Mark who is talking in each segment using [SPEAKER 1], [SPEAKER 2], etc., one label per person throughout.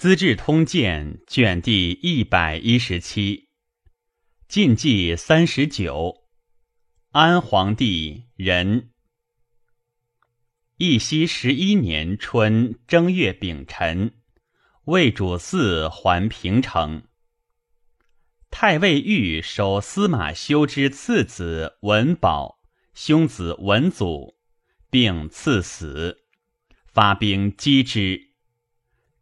[SPEAKER 1] 资治通鉴》卷第一百一十七，晋纪三十九，安皇帝仁。义熙十一年春正月丙辰，魏主嗣还平城。太尉豫守司马修之次子文保，兄子文祖，并赐死，发兵击之。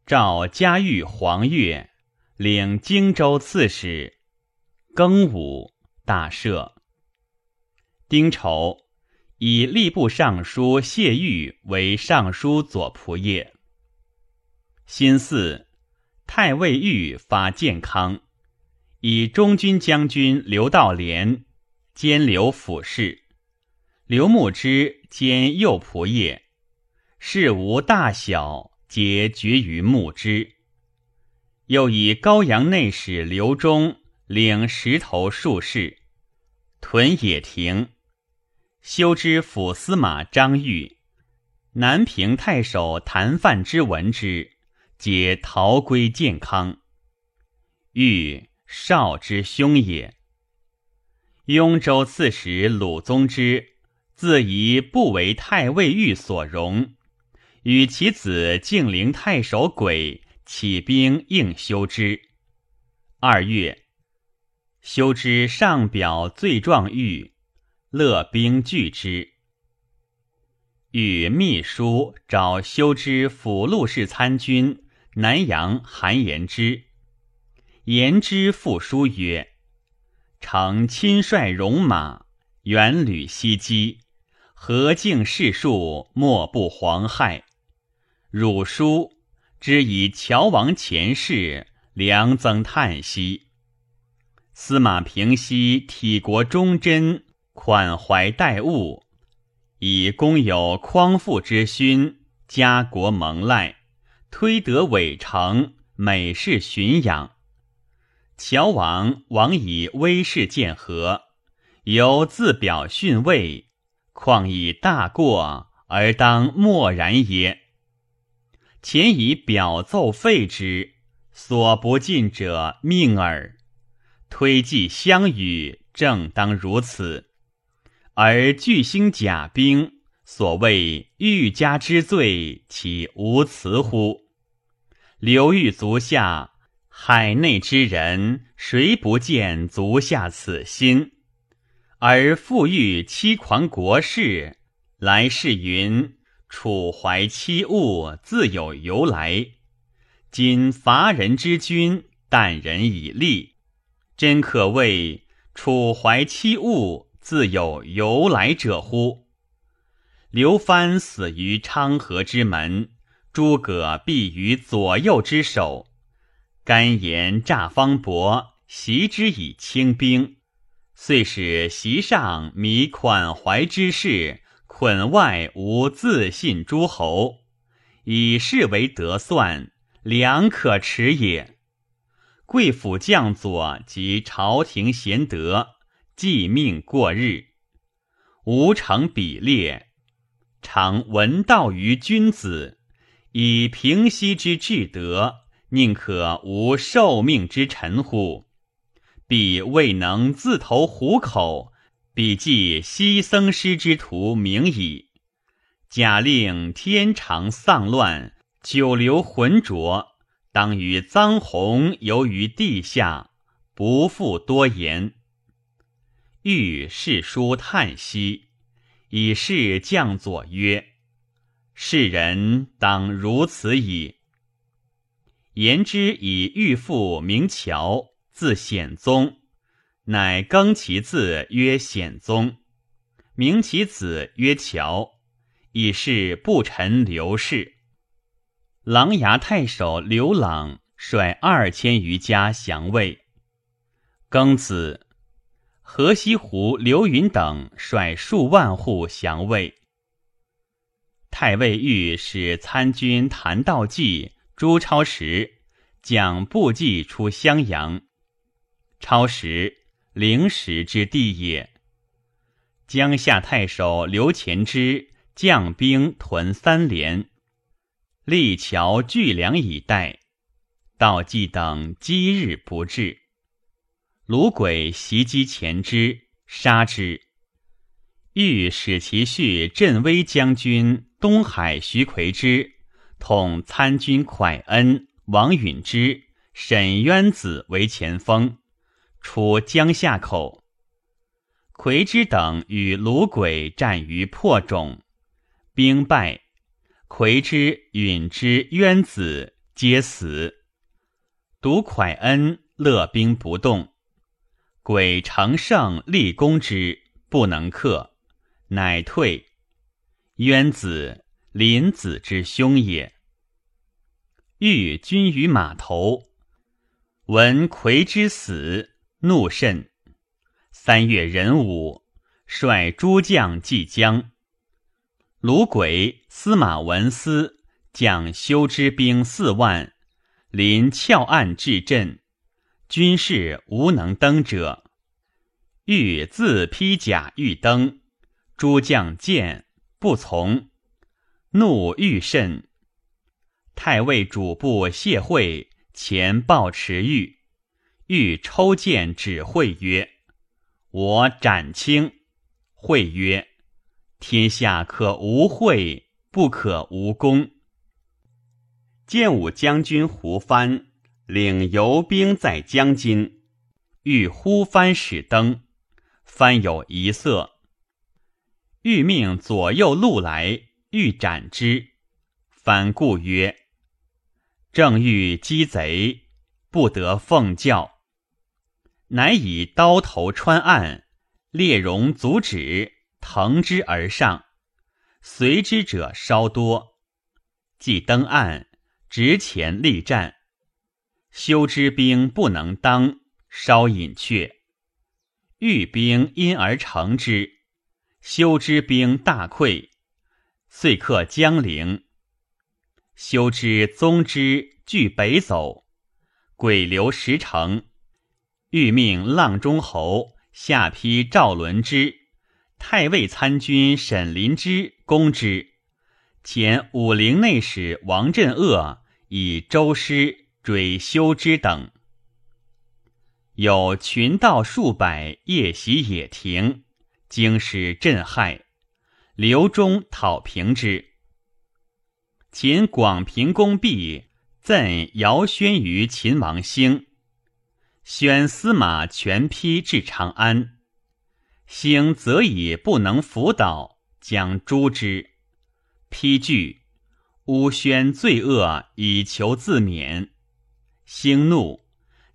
[SPEAKER 1] 召嘉裕黄岳，领荆州刺史。庚午，大赦。丁丑，以吏部尚书谢玉为尚书左仆射。辛巳，太尉豫发建康，以中军将军刘道廉兼留府事，刘牧之兼右仆射，事无大小。皆决于牧之。又以高阳内史刘忠领石头术士，屯野亭，修之府司马张玉、南平太守谭范之闻之，皆逃归建康。玉少之兄也。雍州刺史鲁宗之自疑不为太尉御所容。与其子敬陵太守轨起兵应修之。二月，修之上表罪状谕，乐兵拒之。与秘书找修之辅录事参军南阳韩延之，言之复书曰：“承亲率戎马，远旅西击，何敬士庶，莫不惶害。”汝书之以乔王前世，良增叹息。司马平西体国忠贞，款怀待物，以公有匡复之勋，家国蒙赖，推得伟成，美事驯养。乔王王以威势见和，犹自表逊位，况以大过而当默然耶？前以表奏废之，所不尽者命耳。推计相与，正当如此。而巨星甲兵，所谓欲加之罪，岂无辞乎？刘裕足下，海内之人，谁不见足下此心？而复欲欺狂国事，来世云。楚怀七物自有由来，今伐人之君，啖人以利，真可谓楚怀七物自有由来者乎？刘藩死于昌河之门，诸葛毙于左右之手。甘言诈方伯，袭之以轻兵，遂使席上迷款怀之事。捆外无自信诸侯，以是为得算，良可耻也。贵府将佐及朝廷贤德，继命过日，无成比列，常闻道于君子，以平息之至德，宁可无受命之臣乎？必未能自投虎口。笔记西僧师之徒名矣。假令天长丧乱，久留浑浊，当与臧洪游于地下，不复多言。欲世书叹息，以示将佐曰：“世人当如此矣。”言之以欲父名乔，字显宗。乃更其字曰显宗，名其子曰乔，以示不臣刘氏。琅琊太守刘朗率二千余家降魏。庚子，河西湖刘云等率数万户降魏。太尉御史参军谭道济、朱超时将部骑出襄阳，超时。灵石之地也。江夏太守刘虔之将兵屯三连，立桥聚粮以待。道济等积日不至。卢鬼袭击前之，杀之。欲使其婿镇威将军东海徐奎之统参军蒯恩、王允之、沈渊子为前锋，出江夏口。魁之等与卢鬼战于破冢，兵败，魁之、允之、渊子皆死，独蒯恩乐兵不动。鬼乘胜立功之，不能克，乃退。渊子林子之兄也。欲军于码头，闻魁之死，怒甚。三月壬午，率诸将济江。鲁鬼、司马文思将修之兵四万，临峭岸至阵。军士无能登者，欲自披甲欲登，诸将见不从，怒欲甚。太尉主簿谢惠前报持欲，欲抽剑指惠曰：“我斩卿。”惠曰：“天下可无惠，不可无功。”建武将军胡藩。领游兵在江津，欲呼帆使登，帆有一色，欲命左右路来，欲斩之。番故曰：“正欲击贼，不得奉教。”乃以刀头穿岸，列戎阻止，腾之而上，随之者稍多。即登岸，直前力战。修之兵不能当，稍隐却。欲兵因而成之，修之兵大溃，遂克江陵。修之宗之据北走，鬼留石城。欲命阆中侯下邳赵伦之、太尉参军沈林之攻之。前武陵内史王镇恶以周师。追修之等，有群盗数百夜袭野亭，惊使震骇。刘忠讨平之。秦广平公毕，赠姚宣于秦王兴，宣司马全批至长安。兴则以不能辅导，将诛之。批惧，诬宣罪恶，以求自免。兴怒，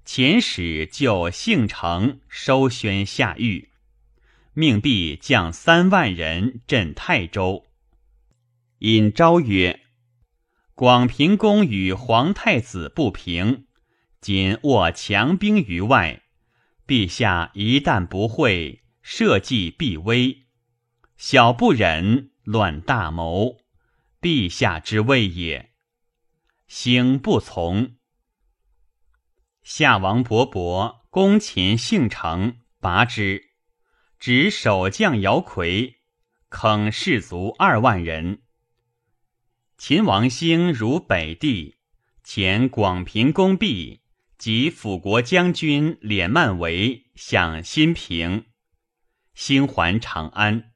[SPEAKER 1] 遣使就姓城收宣下狱，命必将三万人镇泰州。引昭曰：“广平公与皇太子不平，今握强兵于外，陛下一旦不会，社稷必危。小不忍，乱大谋，陛下之谓也。”兴不从。夏王勃勃攻秦幸城，拔之，执守将姚逵，坑士卒二万人。秦王兴如北地，前广平公毕，及辅国将军敛曼为向新平，兴还长安。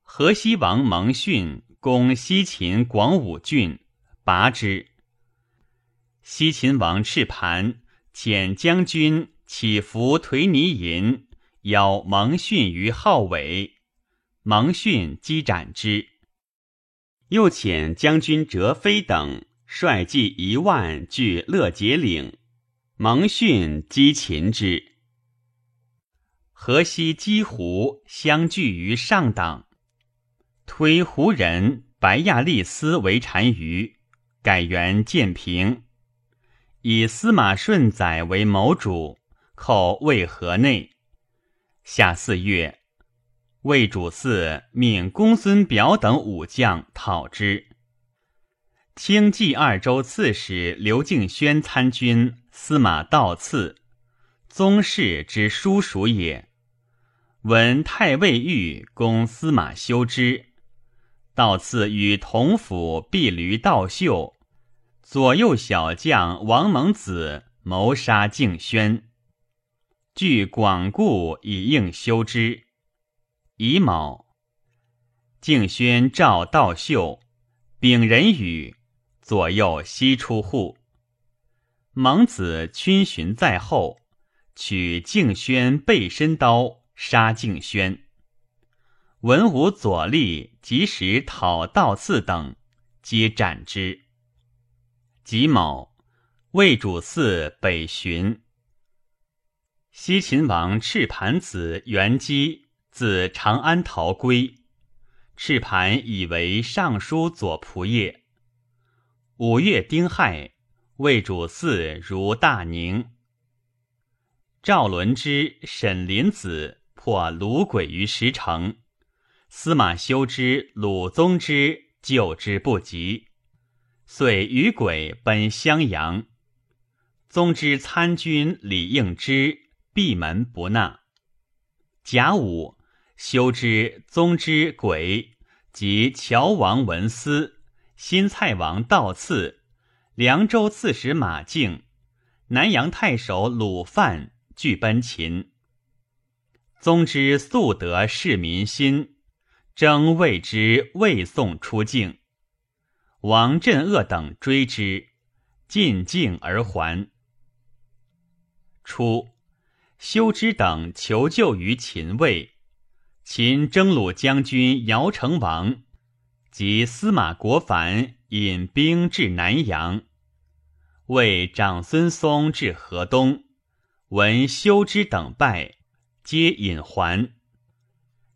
[SPEAKER 1] 河西王蒙逊攻西秦广武郡，拔之。西秦王赤盘遣将军起伏颓泥银，邀蒙逊于号尾，蒙逊击斩之。又遣将军哲飞等率骑一万据乐节岭，蒙逊击秦之。河西击胡相聚于上党，推胡人白亚利斯为单于，改元建平。以司马顺载为谋主，寇魏河内。夏四月，魏主嗣命公孙表等武将讨之。清冀二州刺史刘敬轩参军司马道次，宗室之叔属也。闻太尉御攻司马修之，道次与同府婢驴道秀。左右小将王蒙子谋杀敬轩，据广固以应修之。乙卯，敬轩召道秀，丙人语，左右悉出户。蒙子群寻在后，取敬轩背身刀杀敬轩。文武左吏及时讨道次等，皆斩之。己卯，魏主嗣北巡。西秦王赤盘子元基自长安逃归，赤盘以为尚书左仆射。五月丁亥，魏主嗣如大宁。赵伦之、沈林子破鲁鬼于石城。司马修之、鲁宗之救之不及，遂与鬼奔襄阳。宗之参军李应之闭门不纳。甲午，修之、宗之、鬼及乔王文思、新蔡王道次、凉州刺史马敬、南阳太守鲁范俱奔秦。宗之素得市民心。征谓之魏宋出境，王镇恶等追之，进境而还。初，修之等求救于秦魏，秦征虏将军姚成王及司马国凡引兵至南阳，为长孙嵩至河东，闻修之等败，皆引还。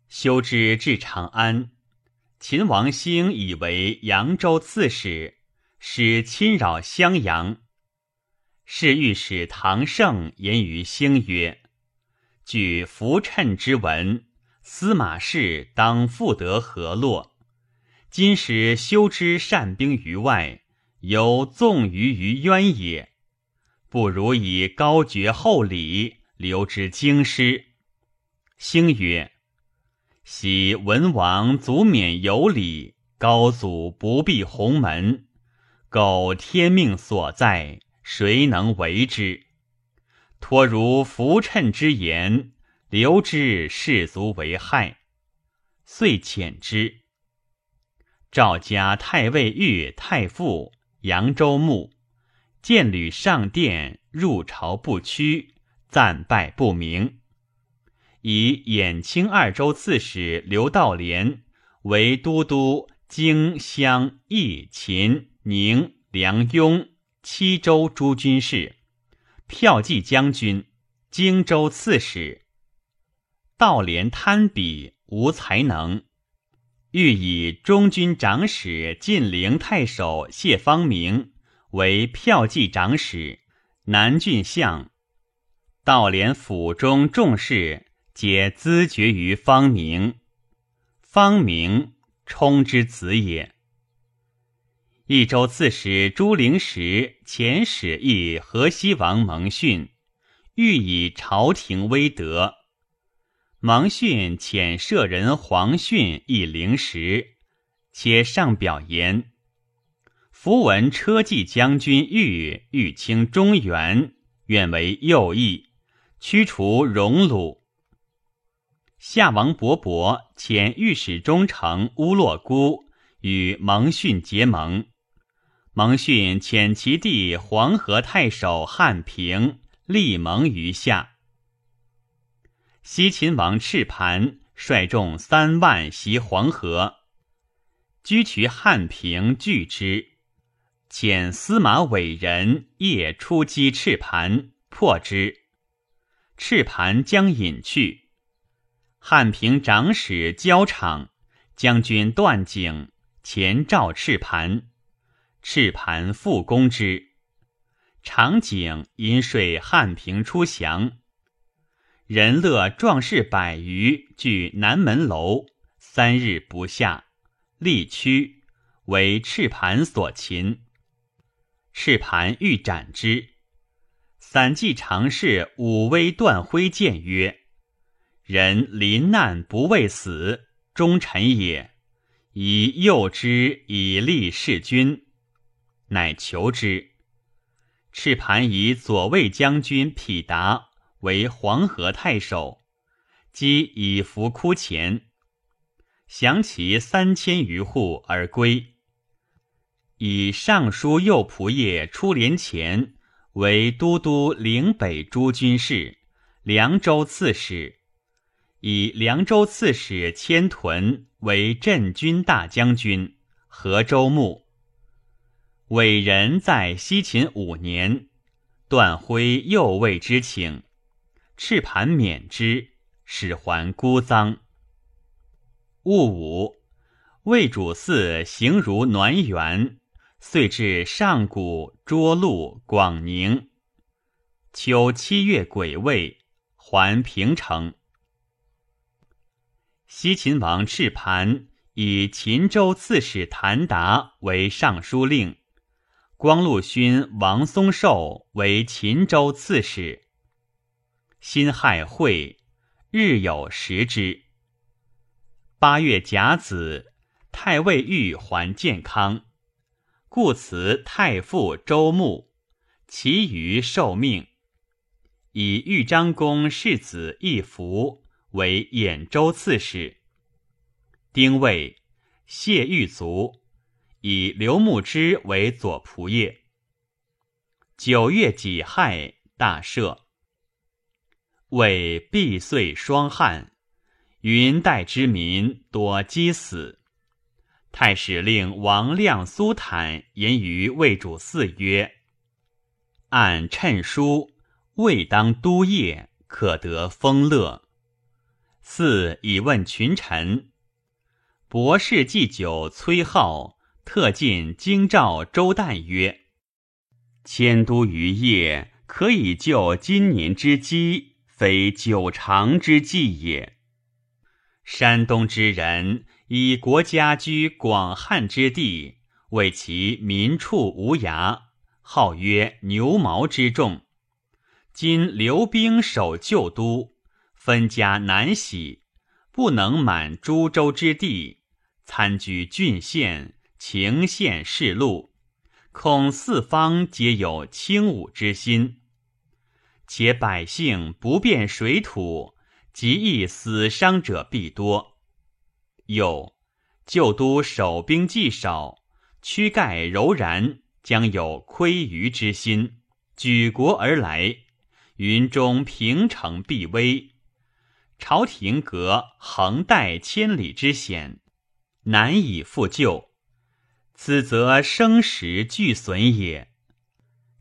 [SPEAKER 1] 修之至长安，秦王兴以为扬州刺史，使侵扰襄阳。是御史唐盛言于兴曰：“据浮谶之文，司马氏当复得河洛。今使修之善兵于外，犹纵于于渊也。不如以高爵厚礼，留之京师。”兴曰。昔文王祖免有礼，高祖不避鸿门。苟天命所在，谁能为之？托如浮谶之言，留之士卒为害，遂遣之。赵家太尉御太傅扬州牧见吕上殿，入朝不趋，赞拜不明。以兖青二州刺史刘道廉为都督荆襄益秦宁梁雍七州诸军事，骠骑将军，荆州刺史。道廉贪鄙，无才能，欲以中军长史晋陵太守谢方明为骠骑长史、南郡相。道连府中重事。皆咨决于方明，方明冲之子也。益州刺史朱灵时遣使议河西王蒙逊，欲以朝廷威德。蒙逊遣舍人黄逊以灵时，且上表言：符文车骑将军玉欲清中原，愿为右翼，驱除戎虏。夏王勃勃遣御史中丞乌洛孤与蒙逊结盟，蒙逊遣其弟黄河太守汉平立盟于夏。西秦王赤盘率众三万袭黄河，居渠汉平拒之，遣司马伟人夜出击赤盘，破之。赤盘将引去。汉平长史焦场将军段景前召赤盘，赤盘复攻之。场景因说汉平出降，人乐壮士百余据南门楼，三日不下，力屈，为赤盘所擒。赤盘欲斩之，散骑常侍武威段辉谏曰。人临难不畏死，忠臣也。以诱之以立事君。乃求之。赤盘以左卫将军匹达为黄河太守，即以服哭前，降其三千余户而归。以尚书右仆射出连前为都督岭北诸军事、凉州刺史。以凉州刺史千屯为镇军大将军、河州牧。伟人在西秦五年，段辉右卫之请，赤盘免之，使还孤臧。戊午，魏主嗣行如暖园，遂至上谷、涿鹿、广宁。秋七月癸未，还平城。西秦王赤盘以秦州刺史谭达为尚书令，光禄勋王松寿为秦州刺史。辛亥会，日有食之。八月甲子，太尉玉还健康，故辞太傅周穆，其余受命，以豫章公世子义福。为兖州刺史。丁未，谢玉卒，以刘牧之为左仆射。九月己亥，大赦。为毕岁霜旱，云代之民多饥死。太史令王亮、苏坦言于魏主嗣曰：“按谶书，未当都业，可得丰乐。”四以问群臣，博士祭酒崔浩特进京兆周旦曰：“迁都于业，可以救今年之饥，非久长之计也。山东之人以国家居广汉之地，为其民畜无涯，号曰牛毛之众。今留兵守旧都。”分家难徙，不能满诸州之地，参居郡县、情县市路，恐四方皆有轻武之心。且百姓不便水土，极易死伤者必多。又旧都守兵既少，躯盖柔然，将有窥余之心，举国而来，云中平城必危。朝廷隔横带千里之险，难以复救，此则生时俱损也。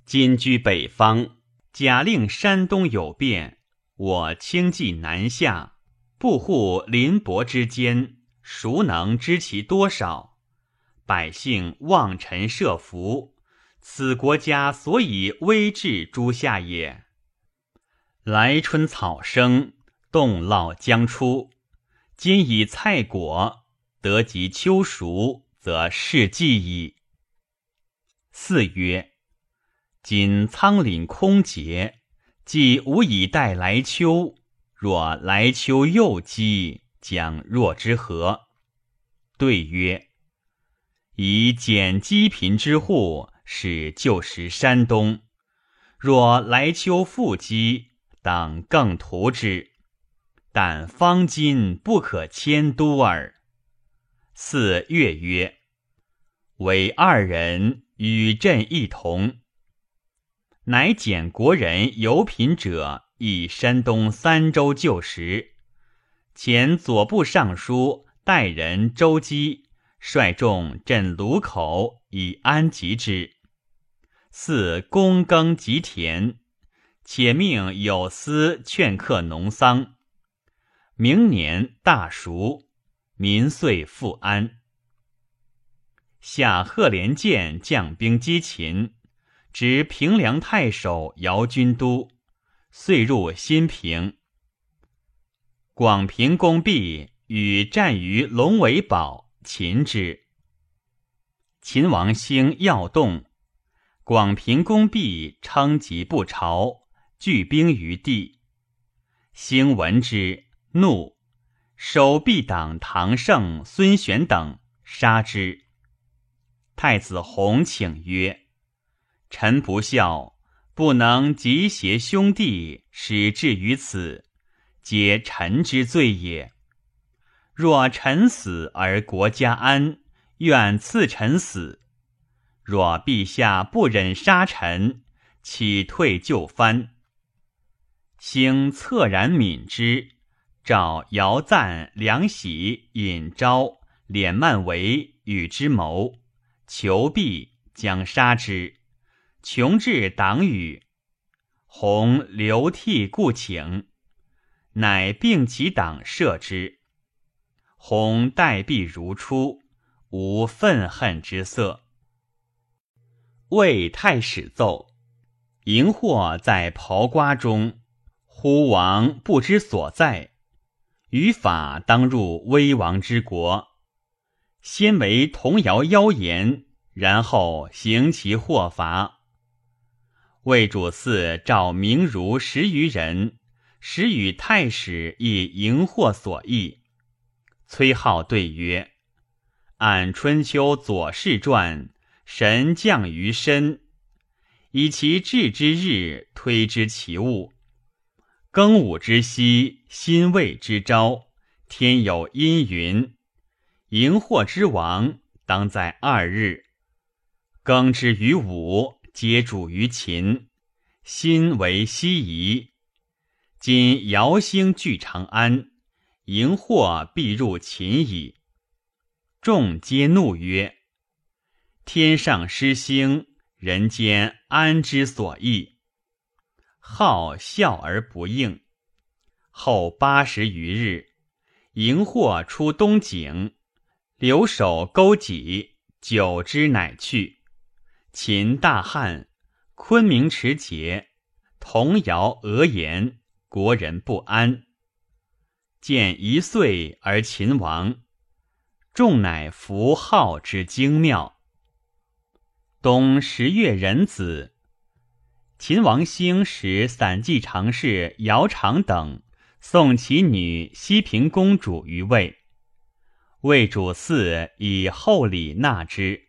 [SPEAKER 1] 今居北方，假令山东有变，我轻骑南下，布护邻伯之间，孰能知其多少？百姓望尘设伏，此国家所以危至诸夏也。来春草生。冻涝将出，今以菜果得及秋熟，则是季矣。四曰：今仓廪空竭，既无以待来秋，若来秋又饥，将若之何？对曰：以减饥贫之户，使旧时山东。若来秋复饥，当更图之。但方今不可迁都耳。四月曰：“唯二人与朕一同。”乃简国人有品者以山东三州旧时，前左部尚书代人周基率众镇卢口以安吉之。四躬耕及田，且命有司劝客农桑。明年大熟，民遂复安。下贺连建将兵击秦，执平凉太守、姚军都，遂入新平。广平公毕，与战于龙尾堡，擒之。秦王兴要动，广平公毕称疾不朝，聚兵于地。兴闻之。怒，守必党唐胜、孙玄等杀之。太子弘请曰：“臣不孝，不能集携兄弟，使至于此，皆臣之罪也。若臣死而国家安，愿赐臣死；若陛下不忍杀臣，岂退就藩？”兴恻然悯之，召姚赞、梁喜、尹昭、敛曼为与之谋，求必，将杀之。穷至党羽，弘流涕故请，乃并其党射之。弘待毙如初，无愤恨之色。魏太史奏：荧惑在刨瓜中。忽王不知所在，于法当入威王之国，先为童谣妖言，然后行其祸罚。魏主嗣召明儒十余人，使与太史以荧惑所议。崔浩对曰：“按春秋左氏传，神降于身，以其至之日推之其物。”庚午之夕，辛未之朝，天有阴云。荧惑之王，当在二日。庚之于午，皆主于秦。心为西夷。今爻星聚长安，荧惑必入秦矣。众皆怒曰：“天上失星，人间安之所意？”好笑而不应。后八十余日，荧惑出东井，留守勾稽，久之乃去。秦大旱，昆明持节，童谣讹言，国人不安。见一岁而秦亡，众乃服号之精妙。冬十月壬子。秦王兴使散骑常侍姚常等送其女西平公主于魏，魏主嗣以厚礼纳之，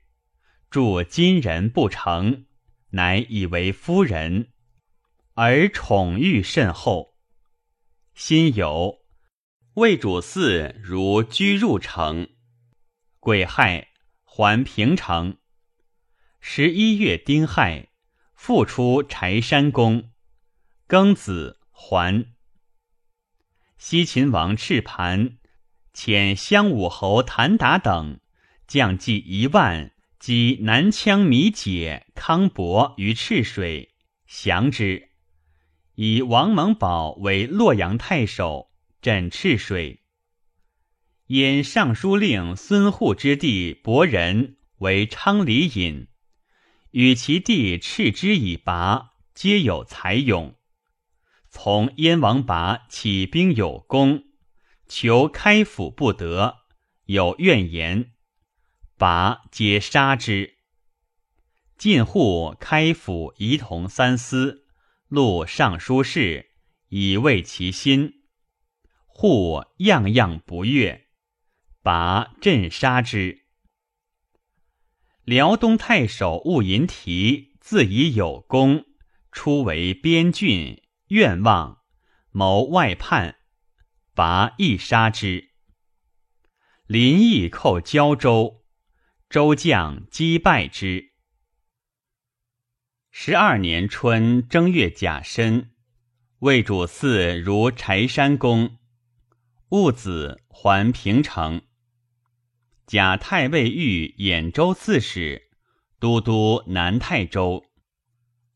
[SPEAKER 1] 助金人不成，乃以为夫人，而宠遇甚厚。辛有魏主嗣如居入城，癸亥还平城。十一月丁亥。复出柴山宫，庚子还。西秦王赤盘遣襄武侯谭达等将计一万击南羌米解康伯于赤水，降之。以王蒙宝为洛阳太守，镇赤水。因尚书令孙护之弟伯仁为昌黎尹。与其弟斥之以拔，皆有才勇。从燕王拔起兵有功，求开府不得，有怨言，拔皆杀之。晋户开府仪同三司，录尚书事，以慰其心。户样样不悦，拔镇杀之。辽东太守务银提自以有功，初为边郡，愿望谋外叛，拔亦杀之。林毅寇胶州，周将击败之。十二年春正月甲申，魏主嗣如柴山公，戊子还平城。假太尉御兖州刺史，都督南泰州，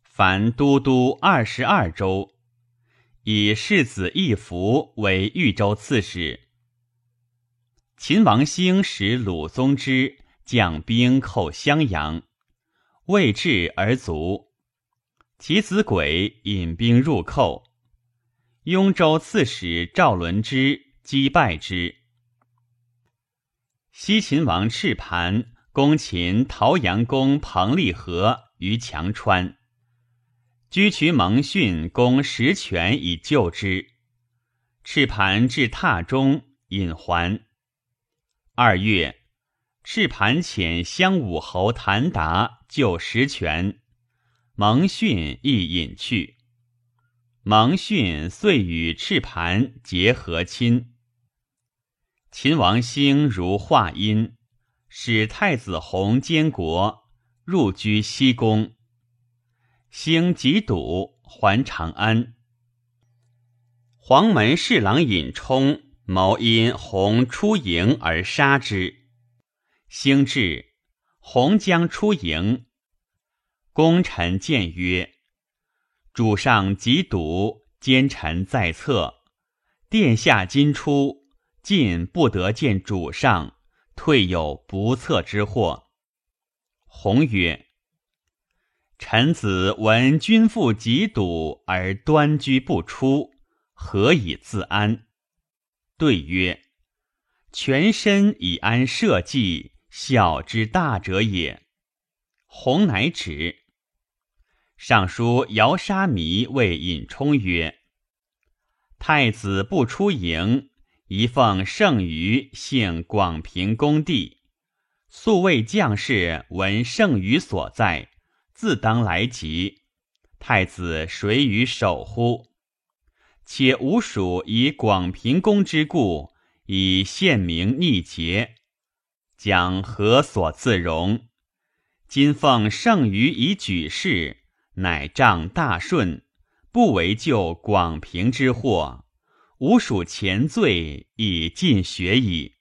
[SPEAKER 1] 凡都督二十二州，以世子义福为豫州刺史。秦王兴使鲁宗之将兵寇襄阳，未至而卒。其子轨引兵入寇，雍州刺史赵伦之击败之。西秦王赤盘攻秦陶阳公彭立和于强川，居渠蒙逊攻石泉以救之。赤盘至榻中，引还。二月，赤盘遣襄武侯谭达救实权，蒙逊亦隐去。蒙逊遂与赤盘结和亲。秦王兴如华阴，使太子弘监国，入居西宫。兴即堵，还长安。黄门侍郎尹冲谋因弘出营而杀之。兴至，洪将出营。功臣谏曰：“主上即堵，奸臣在侧。殿下今出，进不得见主上，退有不测之祸。”洪曰：“臣子闻君父疾堵而端居不出。”何以自安？对曰：“全身以安社稷，孝之大者也。”弘乃止。尚书姚沙弥谓尹充曰：“太子不出营，宜奉圣舆，幸广平公地。素谓将士闻圣舆所在，自当来及。太子谁与守乎？”且吾属以广平公之故，以献名逆节，将何所自容？今奉圣谕以举事，乃仗大顺，不为救广平之祸。吾属前罪，已尽学矣。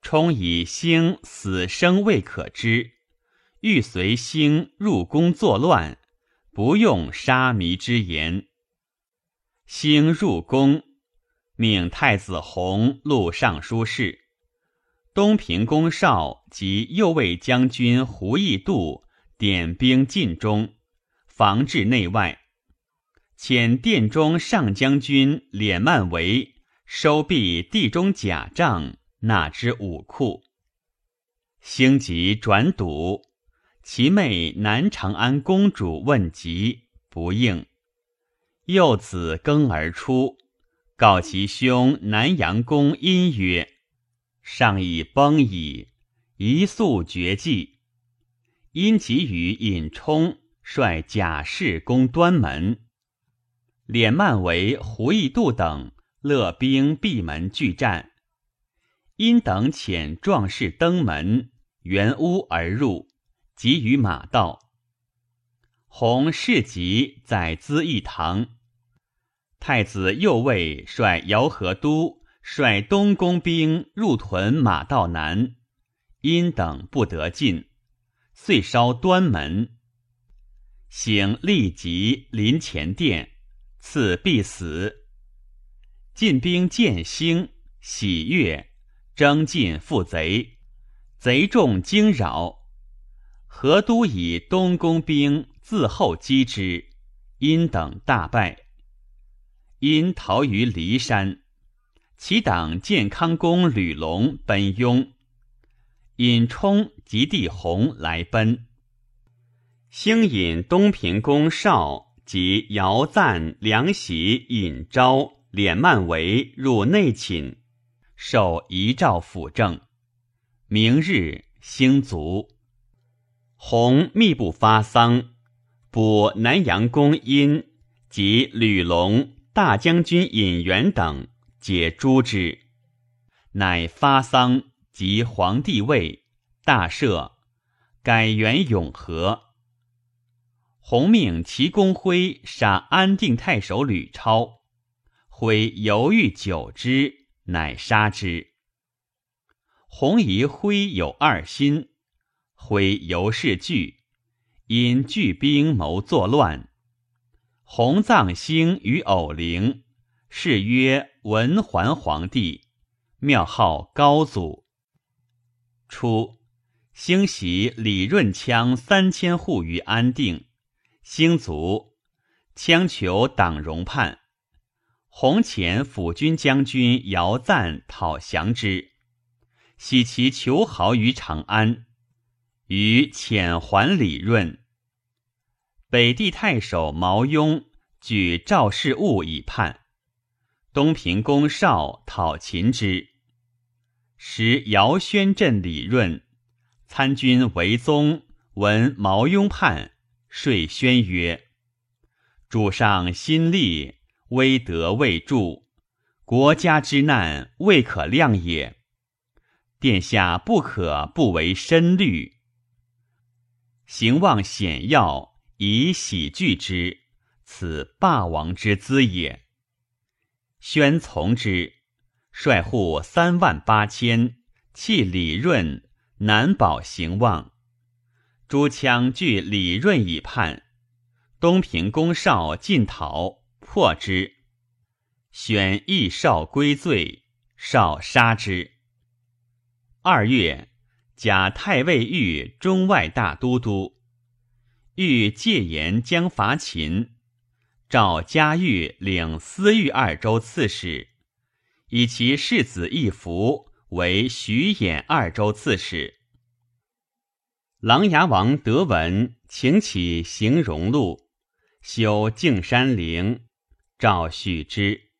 [SPEAKER 1] 冲以兴死生未可知，欲随兴入宫作乱，不用杀弥之言。兴入宫，命太子弘录尚书事。东平公少及右卫将军胡义度点兵进中，防治内外。遣殿中上将军敛曼为收闭地中甲帐，纳之武库。兴即转堵，其妹南长安公主问疾，不应。幼子更而出，告其兄南阳公殷曰：“上已崩矣，一速绝迹。”因即与尹冲率甲士攻端门，敛曼为胡义度等勒兵闭门拒战。因等遣壮士登门，圆屋而入，即于马道。弘事急，在资义堂。太子右卫率姚和都率东宫兵入屯马道南，因等不得进，遂烧端门。醒立即临前殿，赐必死。进兵见兴，喜悦，征进复贼，贼众惊扰。何都以东宫兵自后击之，因等大败。因逃于骊山，其党建康公吕龙奔雍，尹充及弟弘来奔。兴引东平公少及姚赞、梁喜、尹昭、敛曼为入内寝，受遗诏辅政。明日兴卒。弘密不发丧，补南阳公殷及吕龙、大将军尹元等解诛之，乃发丧即皇帝位，大赦，改元永和。弘命齐公辉杀安定太守吕超，辉犹豫久之，乃杀之。弘疑辉有二心。挥尤是惧，因聚兵谋作乱。弘葬兴于偶陵，是曰文桓皇帝，庙号高祖。初，兴袭李润羌三千户于安定，兴卒，羌求党戎叛，弘潜辅军将军姚赞讨降之，喜其求豪于长安。于遣还李润，北地太守毛雍举赵氏物以叛，东平公少讨秦之，时姚宣镇李润，参军为宗，闻毛雍叛，遂宣曰：“主上心力，威德未著，国家之难未可量也。殿下不可不为深虑。行望险要，以喜惧之，此霸王之资也。”宣从之。率户三万八千，弃李润，难保行望。朱羌据李润以叛，东平公少进逃，破之。选义少归罪，少杀之。二月，假太尉御中外大都督，欲戒严将伐秦，召嘉玉领司御二州刺史。以其世子一服为徐兖二州刺史。琅琊王德文，请起行荣禄，修敬山陵，诏许之。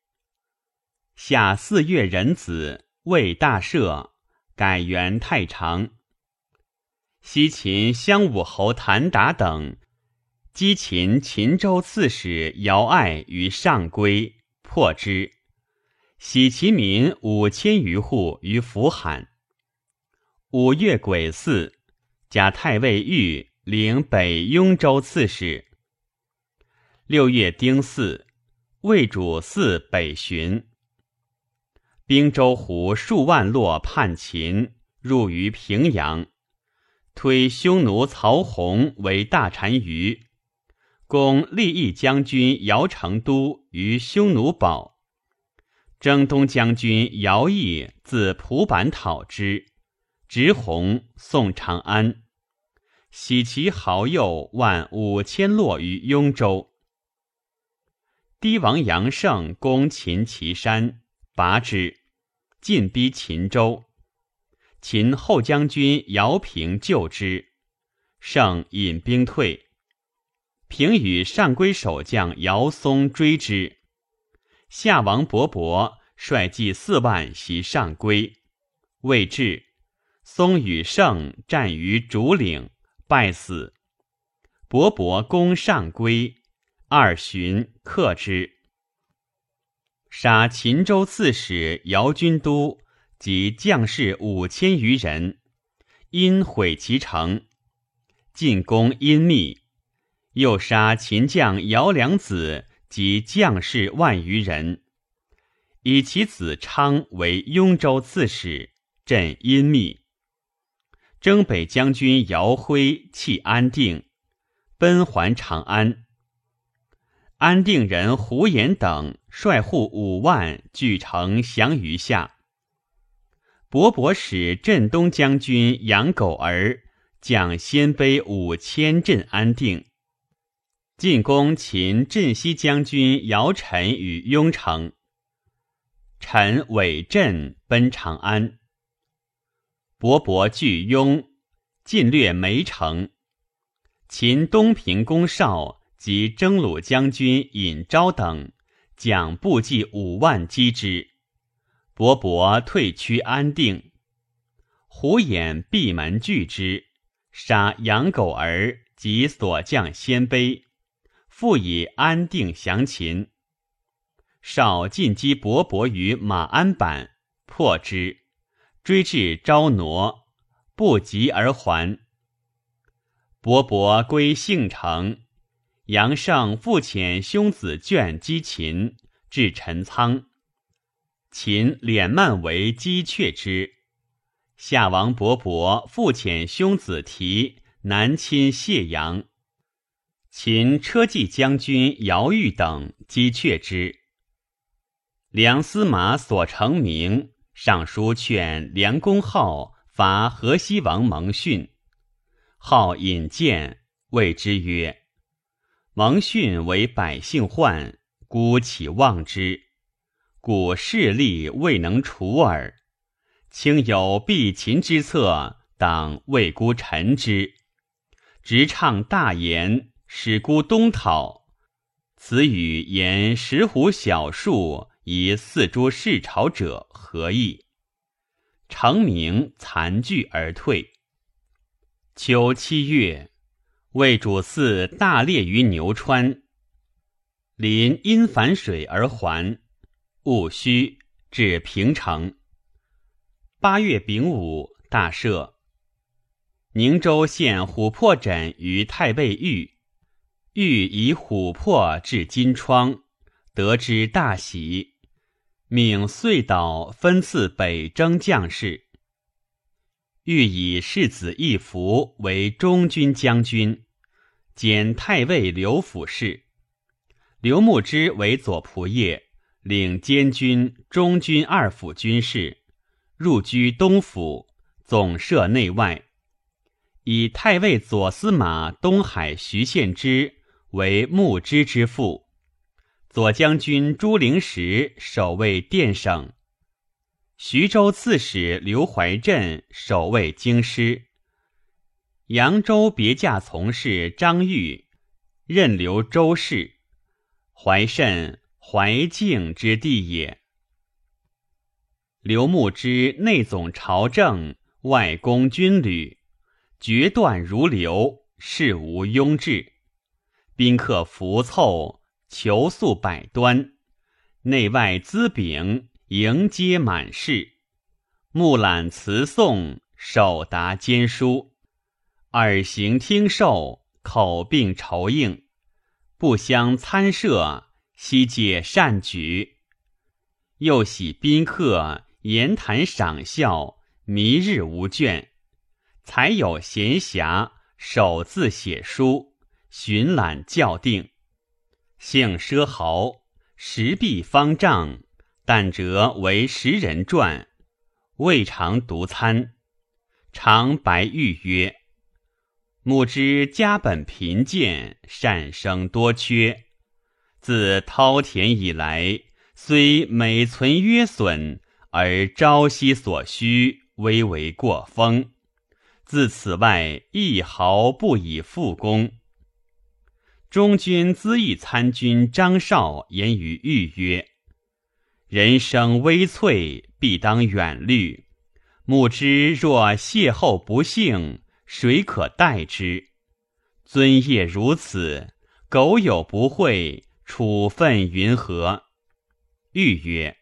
[SPEAKER 1] 下四月壬子，为大赦，改元太常。西秦襄武侯谭达等击秦秦州刺史姚爱于上归，破之。喜其民五千余户于福罕。五月癸巳，假太尉御领北雍州刺史。六月丁巳，魏主祀北巡。兵州胡数万落叛秦，入于平阳，推匈奴曹洪为大单于，攻立义将军姚成都于匈奴堡。征东将军姚毅自蒲坂讨之，直鸿送长安，喜其豪右万五千落于雍州。堤王杨胜攻秦岐山，拔之，进逼秦州。秦后将军姚平救之，胜引兵退。平与上归守将姚松追之。夏王勃勃率骑四万袭上归，未至，松与胜战于竹岭，败死。勃勃攻上归，二旬克之，杀秦州刺史姚军都及将士五千余人，因毁其城。进攻阴密，又杀秦将姚良子。及将士万余人，以其子昌为雍州刺史，镇阴密。征北将军姚辉弃安定，奔还长安。安定人胡延等率户五万聚城降于下。勃勃使镇东将军杨狗儿将鲜卑五千镇安定。进攻秦镇西将军姚晨与雍城，臣伪镇奔长安。勃勃拒雍，进略梅城。秦东平公少及征虏将军尹昭等将部骑五万击之，勃勃退趋安定。胡衍闭门拒之，杀杨狗儿及所将鲜卑。复以安定降秦，少进击勃勃于马鞍坂，破之，追至昭挪，不及而还。勃勃归幸城，杨胜复遣兄子卷击秦，至陈仓，秦敛慢为击却之。夏王勃勃复遣兄子提南侵谢阳。秦车骑将军姚玉等击却之。梁司马所成名，上书劝梁公浩伐河西王蒙逊。浩引荐，谓之曰：“蒙逊为百姓患，孤岂忘之？故势力未能除耳。卿有避秦之策，当未孤臣之。直唱大言。”使孤东讨，此语言石虎小树以四诸世朝者何意？成名残聚而退。秋七月，魏主嗣大猎于牛川，临阴反水而还，戊戌至平城。八月丙午，大赦。宁州县琥珀枕于太尉玉，欲以琥珀治金疮，得之大喜，命遂岛分赐北征将士。欲以世子义福为中军将军，兼太尉刘府事。刘牧之为左仆射，领监军、中军二府军事。入居东府，总摄内外，以太尉左司马东海徐献之为牧之之父，左将军朱灵时守卫殿省，徐州刺史刘怀镇守卫京师，扬州别驾从事张玉任留州事，怀慎、怀敬之地也。刘牧之内总朝政，外公军旅，决断如流，事无庸置。宾客浮凑，求速百端，内外资禀迎接满室。目览辞颂，手答兼书，耳行听受，口并酬应，不相参涉，悉皆善举。又喜宾客。言谈赏笑，弥日无倦，才有闲暇，手自写书，寻览校定。性奢豪，石壁方丈，但辄为十人传，未尝独参。常白玉曰：“牧之家本贫贱，善生多缺。自滔田以来，虽每存约损。”而朝夕所需，微为过风。自此外，一毫不以复功。中军资议参军张绍言于豫曰：“人生微脆，必当远虑。牧之若邂逅不幸，谁可代之？尊业如此，苟有不讳，处分云何？”豫曰。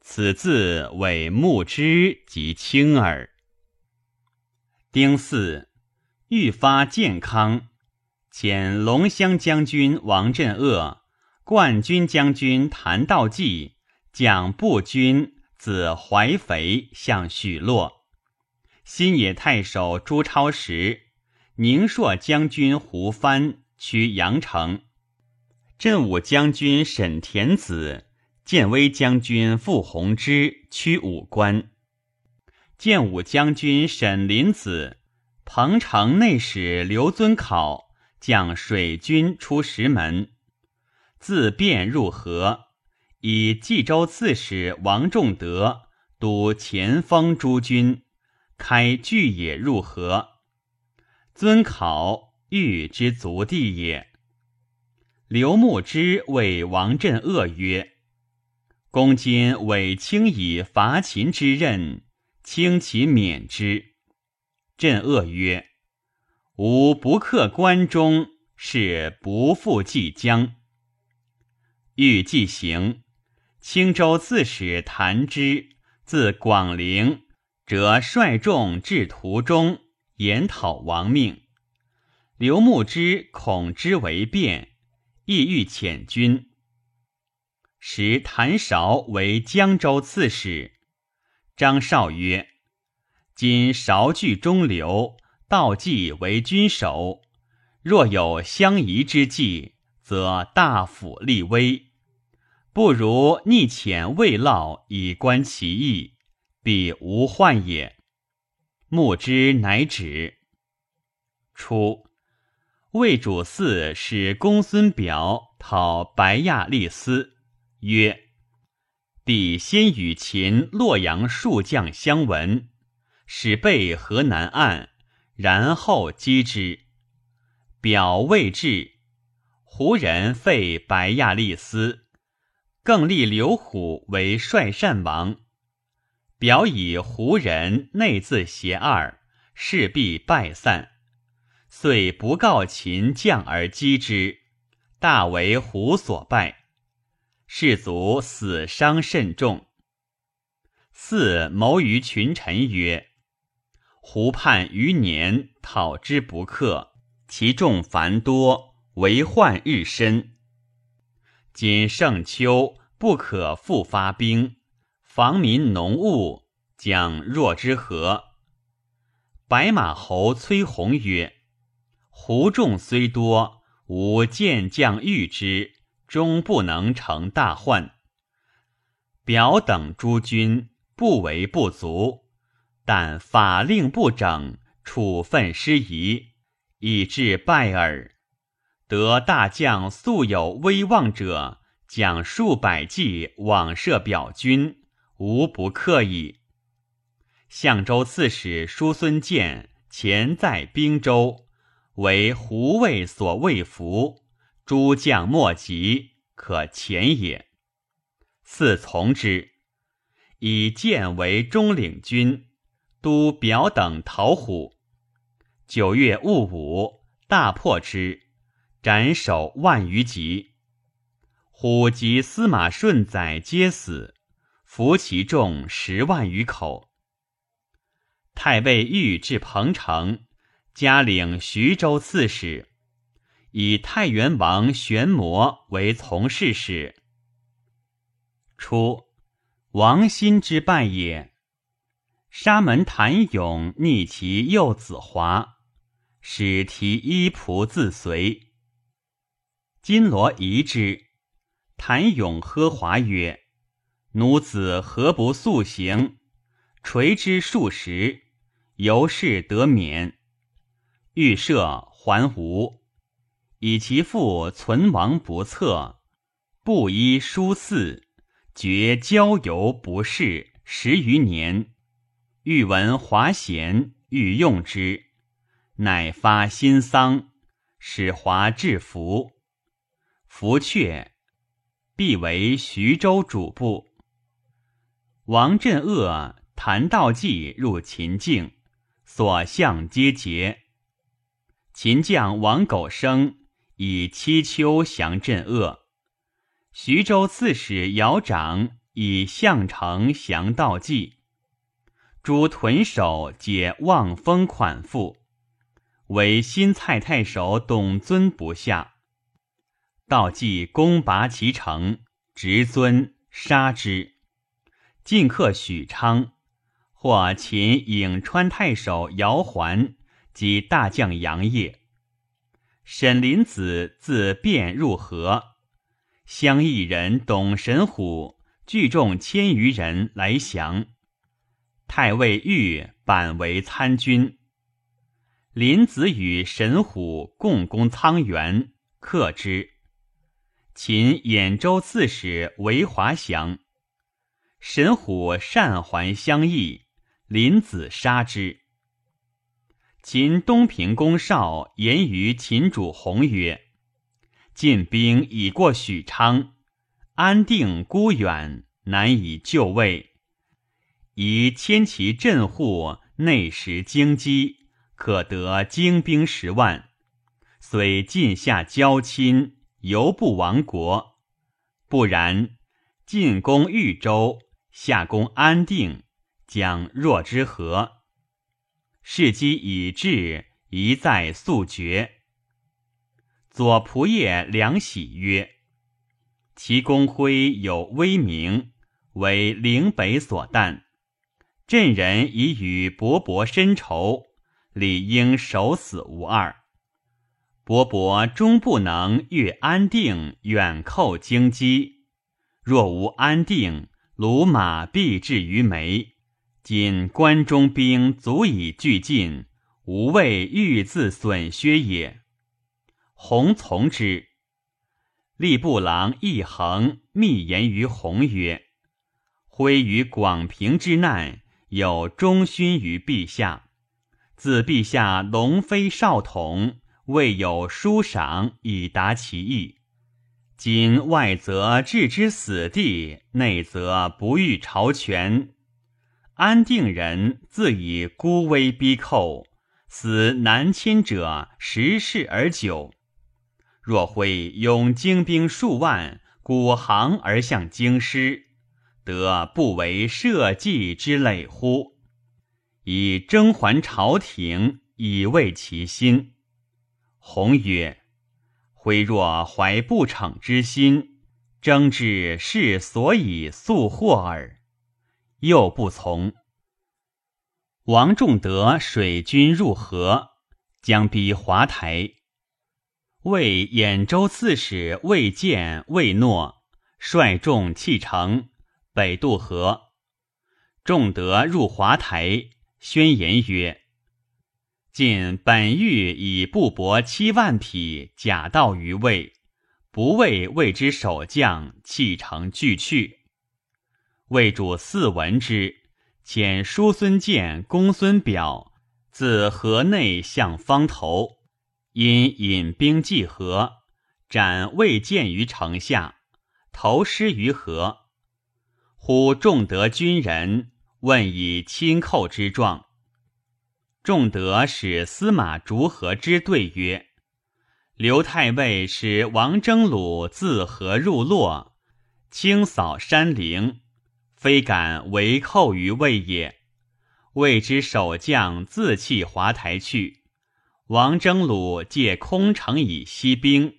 [SPEAKER 1] 此字为木之及轻耳。丁巳，愈发健康，遣龙骧将军王镇恶、冠军将军谭道济将步军自怀肥向许洛，新野太守朱超时、宁朔将军胡藩趋阳城，镇武将军沈田子。建威将军傅弘之驱武关，建武将军沈林子、彭城内史刘遵考将水军出石门，自便入河，以冀州刺史王仲德督前锋诸军，开巨野入河。尊考欲之足地也。刘牧之谓王镇恶曰。公今委卿以伐秦之任，轻其免之。镇恶曰：“吾不克关中，是不复济江。”欲既行，青州刺史谭之自广陵，则率众至途中，研讨亡命。刘牧之恐之为变，意欲遣军。时谭韶为江州刺史，张绍曰：“今韶据中流，道济为君守，若有相疑之计，则大府立威。不如逆遣魏涝以观其意，必无患也。”牧之乃止。初，魏主嗣使公孙表讨白亚利斯。曰：“必先与秦洛阳数将相闻，使备河南岸，然后击之。表未至，胡人废白亚利斯，更立刘虎为帅善王。表以胡人内自邪二，势必败散，遂不告秦将而击之，大为胡所败，士卒死伤甚重。四谋于群臣曰：“湖畔余年，讨之不克，其众繁多，为患日深。今盛秋，不可复发兵。”防民农务，将若之何？白马侯崔弘曰：“胡众虽多，吾见将御之，终不能成大患。表等诸军不为不足，但法令不整，处分失宜，以致败耳。得大将素有威望者，将数百骑往射表军。”无不克矣。相州刺史叔孙建前在兵州，为胡卫所畏服，诸将莫及，可前也。四从之，以建为中领军，都表等讨虎。九月戊午，大破之，斩首万余级。虎及司马顺载皆死。俘其众十万余口。太尉豫至彭城，加领徐州刺史，以太原王玄谟为从事使。初，王辛之败也。沙门谭勇逆其幼子华，使提衣仆自随。金罗疑之，谭勇呵华曰。奴子何不速行？垂之数十，由是得免。欲设还无，以其父存亡不测，布衣书嗣，绝交游不仕十余年。欲闻华贤，欲用之，乃发新丧，使华至服。服阙，必为徐州主簿。王镇恶，谭道济入秦境，所向皆捷。秦将王苟生以七丘降镇恶，徐州刺史姚长以项城降道济。诸屯守皆望风款附，唯新蔡太守董遵不下。道济攻拔其城，执尊杀之。进克许昌，或秦颍川太守姚桓及大将杨业。沈林子自汴入河，乡邑人董神虎聚众千余人来降。太尉豫 bản 为参军。林子与神虎共攻沧源，克之。秦兖州刺史韦华降。神虎善还相议，林子杀之。秦东平公少言于秦主弘曰：“晋兵已过许昌，安定孤远，难以就位。宜迁其镇户，内实京畿，可得精兵十万。虽晋下交亲，犹不亡国。不然，进攻豫州。”夏公安定，将若之何？事机已至，一再速决。左仆射梁喜曰：“其公辉有威名，为陵北所惮。朕人已与伯伯深仇，理应守死无二。伯伯终不能越安定，远寇京畿。若无安定。”鲁马必至于眉，今关中兵足以拒进，无谓欲自损削也。弘从之。吏部郎一横密言于弘曰：“挥于广平之难，有忠勋于陛下。自陛下龙飞少统，未有书赏以达其意。”今外则置之死地，内则不欲朝权，安定人自以孤危逼寇，死南侵者十世而久。若会拥精兵数万，鼓行而向京师，得不为社稷之累乎？以征还朝廷，以慰其心。弘曰：“挥若怀不逞之心，争之是所以速获耳。”又不从。王仲德水军入河，将逼华台。为兖州刺史魏建、魏诺率众弃城，北渡河。仲德入华台。宣言曰：“晋本欲以布帛七万匹，假道于魏，不为魏之守将弃城俱去。魏主四闻之，遣叔孙建、公孙表自河内向方头，因引兵济河，斩魏建于城下，投尸于河。呼众德军人。”问以亲寇之状，仲德使司马逐河之对曰：“刘太尉使王征虏自河入洛，清扫山陵，非敢为寇于魏也。魏之守将自弃华台去，王征虏借空城以息兵，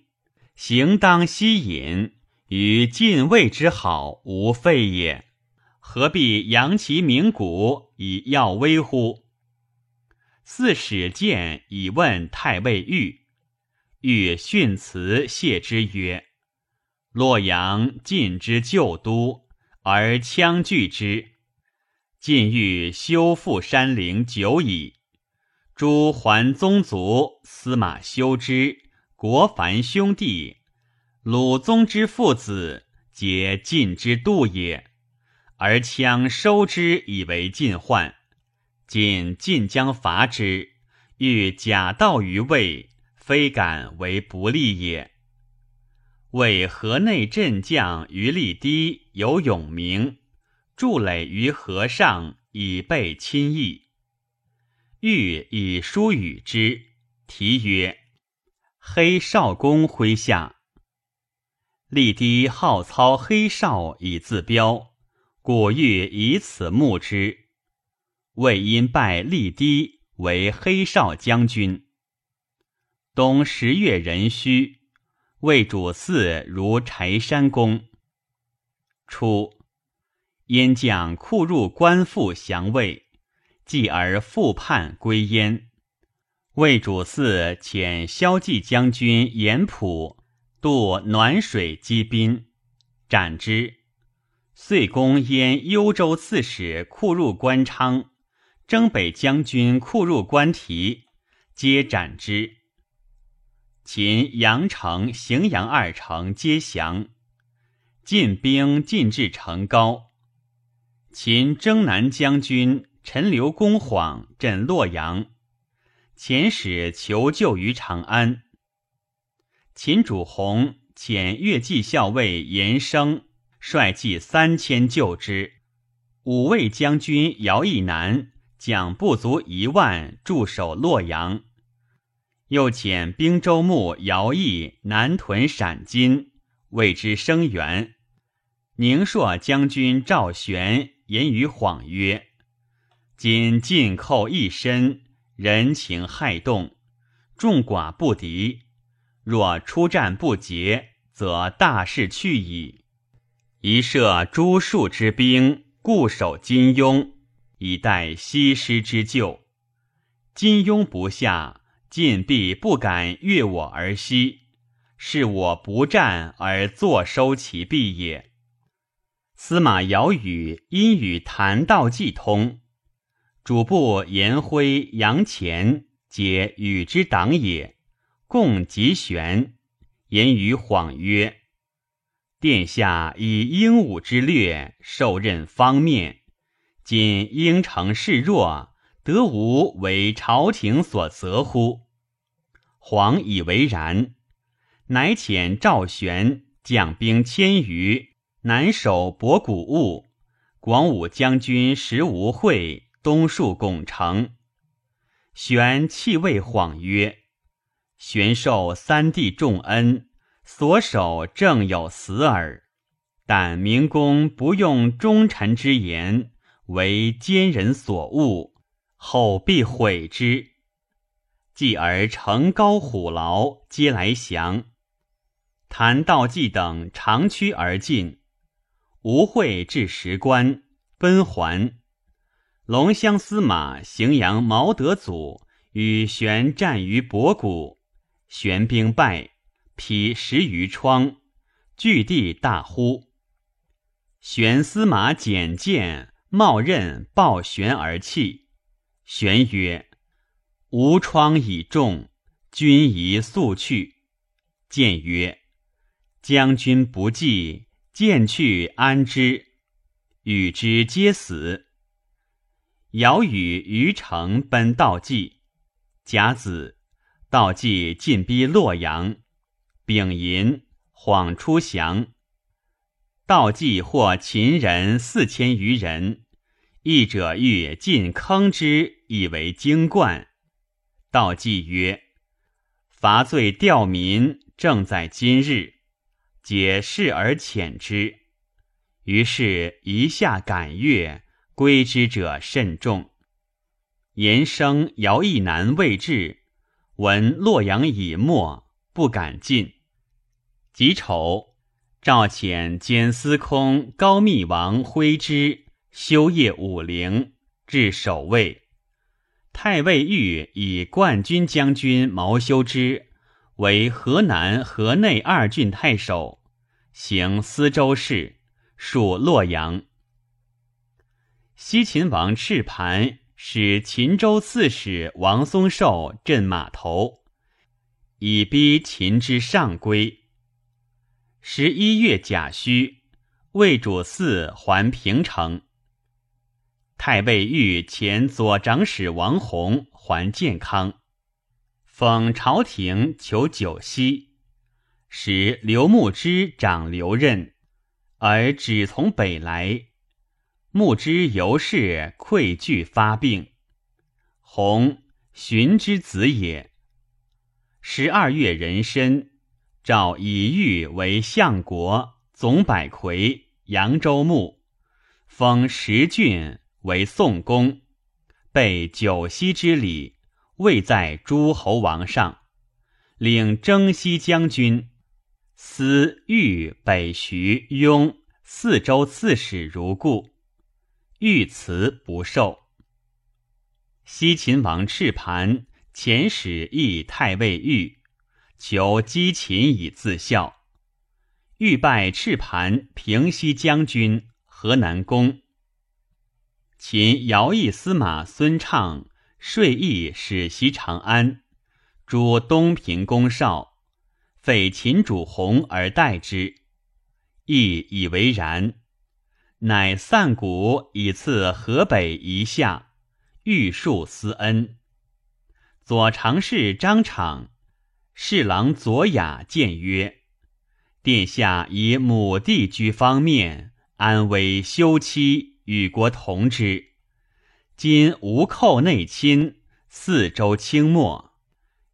[SPEAKER 1] 行当西引，与晋魏之好无废也。”何必扬其名鼓以耀威乎？四使见以问太尉玉，欲训辞谢之曰：“洛阳晋之旧都，而羌拒之。晋欲修复山陵久矣。诸桓宗族、司马修之、国凡兄弟、鲁宗之父子，皆晋之度也。”而羌收之以为禁患，今晋将伐之，欲假道于魏，非敢为不利也。为河内镇将于立低有永明，筑垒于河上，以备亲义。欲以书与之，题曰：“黑少公麾下。”立低号操黑少以自标。古欲以此目之，魏因拜立低为黑少将军。冬十月壬戌，魏主祀如柴山公。初，燕将库入官复降魏，继而复叛归燕。魏主祀遣萧纪将军严普渡暖水击宾，斩之。遂攻燕幽州刺史库入关昌，征北将军库入关提，皆斩之。秦阳城、荥阳二城皆降。晋兵进至城高，秦征南将军陈留公晃镇洛阳，遣使求救于长安。秦主弘遣越骑校尉严生。率骑三千救之，五位将军姚义南将不足一万驻守洛阳，又遣兵州牧姚义南屯陕津，为之声援。宁朔将军赵玄言于晃曰：“今进寇一身，人情害动，众寡不敌，若出战不捷，则大势去矣。”宜设诸数之兵，固守金庸，以待西施之救。金庸不下，晋必不敢越我而西，是我不战而坐收其弊也。司马尧与因与谭道济通，主簿颜辉、杨乾皆与之党也，共集玄言于晃曰。殿下以英武之略受任方面，今应城示弱，得无为朝廷所责乎？皇以为然，乃遣赵玄将兵千余，南守博古物，广武将军石无讳东戍巩城。玄弃位谎曰：“玄受三弟重恩，所守正有死耳。但明公不用忠臣之言，为奸人所误，后必悔之。继而城高虎牢，皆来降。谭道济等长驱而进。吴会至石关，奔还。龙骧司马荥阳毛德祖与玄战于博谷，玄兵败，披十余疮，据地大呼。玄司马简见，冒刃抱玄而泣。玄曰：“吾疮已重，君宜速去。”见曰：“将军不济，见去安之？与之皆死。”尧与于城奔道济，甲子，道济进逼洛阳，丙寅，恍出降。道济获秦人四千余人，义者欲进坑之，以为精冠。道济曰：“伐罪吊民，正在今日，解释而遣之。”于是一下赶月。归之者甚众。言生、姚义南未至，闻洛阳已没，不敢进。己丑，赵遣兼司空高密王徽之修业武陵，至守卫。太尉欲以冠军将军毛修之为河南、河内二郡太守，行司州事，属洛阳。西秦王赤盘使秦州刺史王松寿镇码头，以逼秦之上归。十一月甲戌，魏主嗣还平城。太尉御前左长史王弘还建康，封朝廷求九锡，使刘牧之长留任，而只从北来。牧之由是愧惧发病，弘荀之子也。十二月壬申，诏以玉为相国，总百魁，扬州牧，封十郡为宋公，备九锡之礼，位在诸侯王上，领征西将军，司豫北徐雍四州刺史如故。欲辞不受。西秦王赤盘遣使诣太尉豫，求击秦以自效。欲拜赤盘平西将军、河南公。秦徭役司马孙畅税役使袭长安，诛东平公少，废秦主弘而代之，亦以为然。乃散谷以赐河北一下，欲树思恩。左常侍张敞、侍郎左雅谏曰：“殿下以母弟居方面，安危休戚，与国同之。今吴寇内侵，四周清末，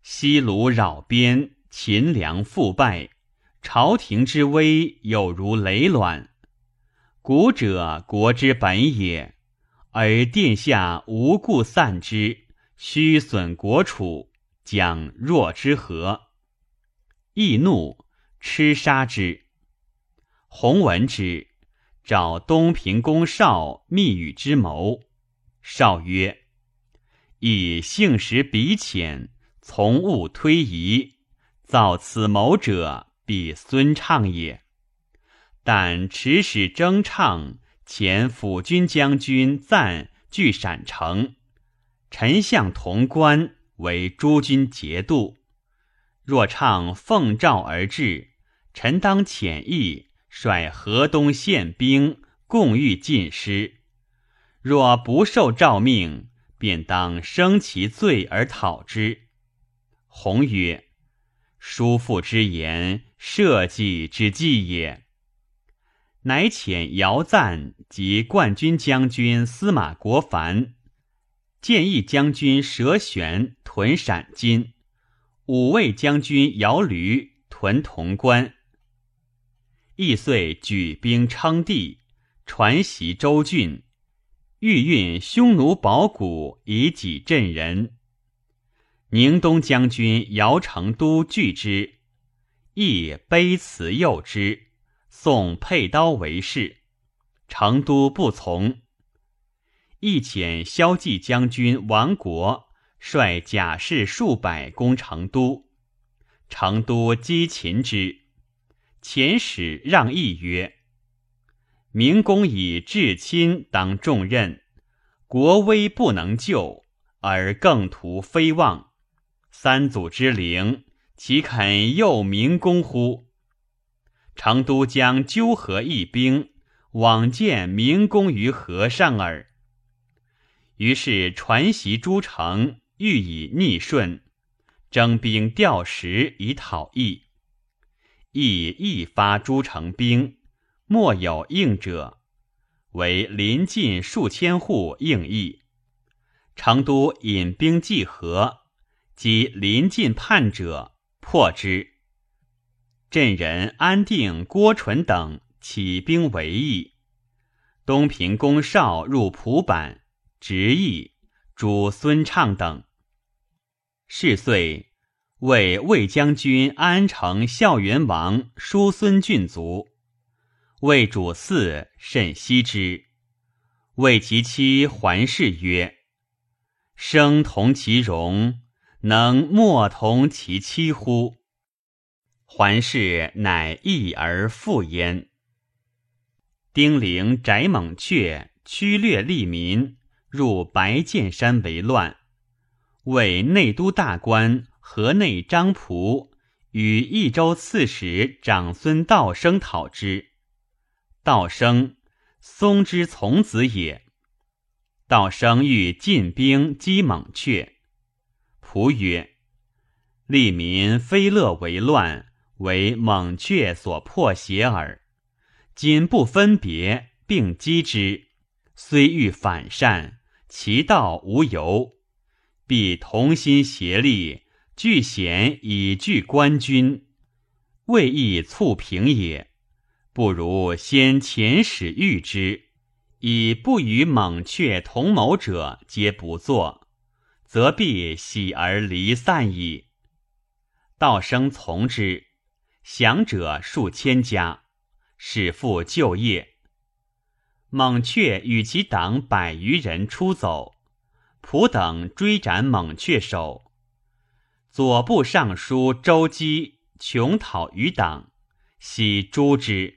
[SPEAKER 1] 西鲁扰边，秦梁覆败，朝廷之危有如累卵。”古者国之本也，而殿下无故散之，虚损国储，将若之何？易怒，痴杀之。弘闻之，召东平公少密与之谋。少曰：“以性实比浅，从勿推移。造此谋者，必孙畅也。”但持使征畅前辅军将军赞据陕城，臣相潼关为诸军节度。若畅奉诏而至，臣当遣意率河东县兵共御尽师；若不受诏命，便当生其罪而讨之。弘曰：“叔父之言，社稷之计也。”乃遣姚赞及冠军将军司马国凡、建议将军佘玄屯陕津，五位将军姚驴屯潼关。亦遂举兵称帝，传袭州郡，欲运匈奴宝谷以己镇人。宁东将军姚成都拒之，亦卑辞诱之，送佩刀为誓。成都不从，亦遣萧骑将军王国率甲士数百攻成都，成都击秦之。遣使让议曰：“明公以至亲当重任，国威不能救，而更图非望。三祖之灵，岂肯诱明公乎？”成都将纠合一兵，往见明公于河上耳。于是传檄诸城，欲以逆顺，征兵调时以讨义。亦一发诸城兵，莫有应者，为临近数千户应义。成都引兵济河，及临近叛者，破之。镇人安定、郭纯等起兵为义。东平公少入蒲坂，执义，主孙畅等。是岁。为魏将军安城孝元王叔孙郡卒，魏主嗣甚惜之。谓其妻桓氏曰：“生同其荣，能莫同其妻乎？”桓氏乃易而复焉。丁陵翟猛雀驱掠利民，入白剑山为乱，为内都大官。河内张仆与益州刺史长孙道生讨之。道生，松之从子也。道生欲进兵击猛雀，仆曰：“利民非乐为乱，为猛雀所破邪耳。今不分别，并击之，虽欲反善，其道无由，必同心协力。”据险以拒官军，未易促平也。不如先遣使谕之，以不与猛雀同谋者皆不作，则必喜而离散矣。道生从之，降者数千家，使复就业。猛却与其党百余人出走，仆等追斩猛却首。左部尚书周姬穷讨余党，悉诛之。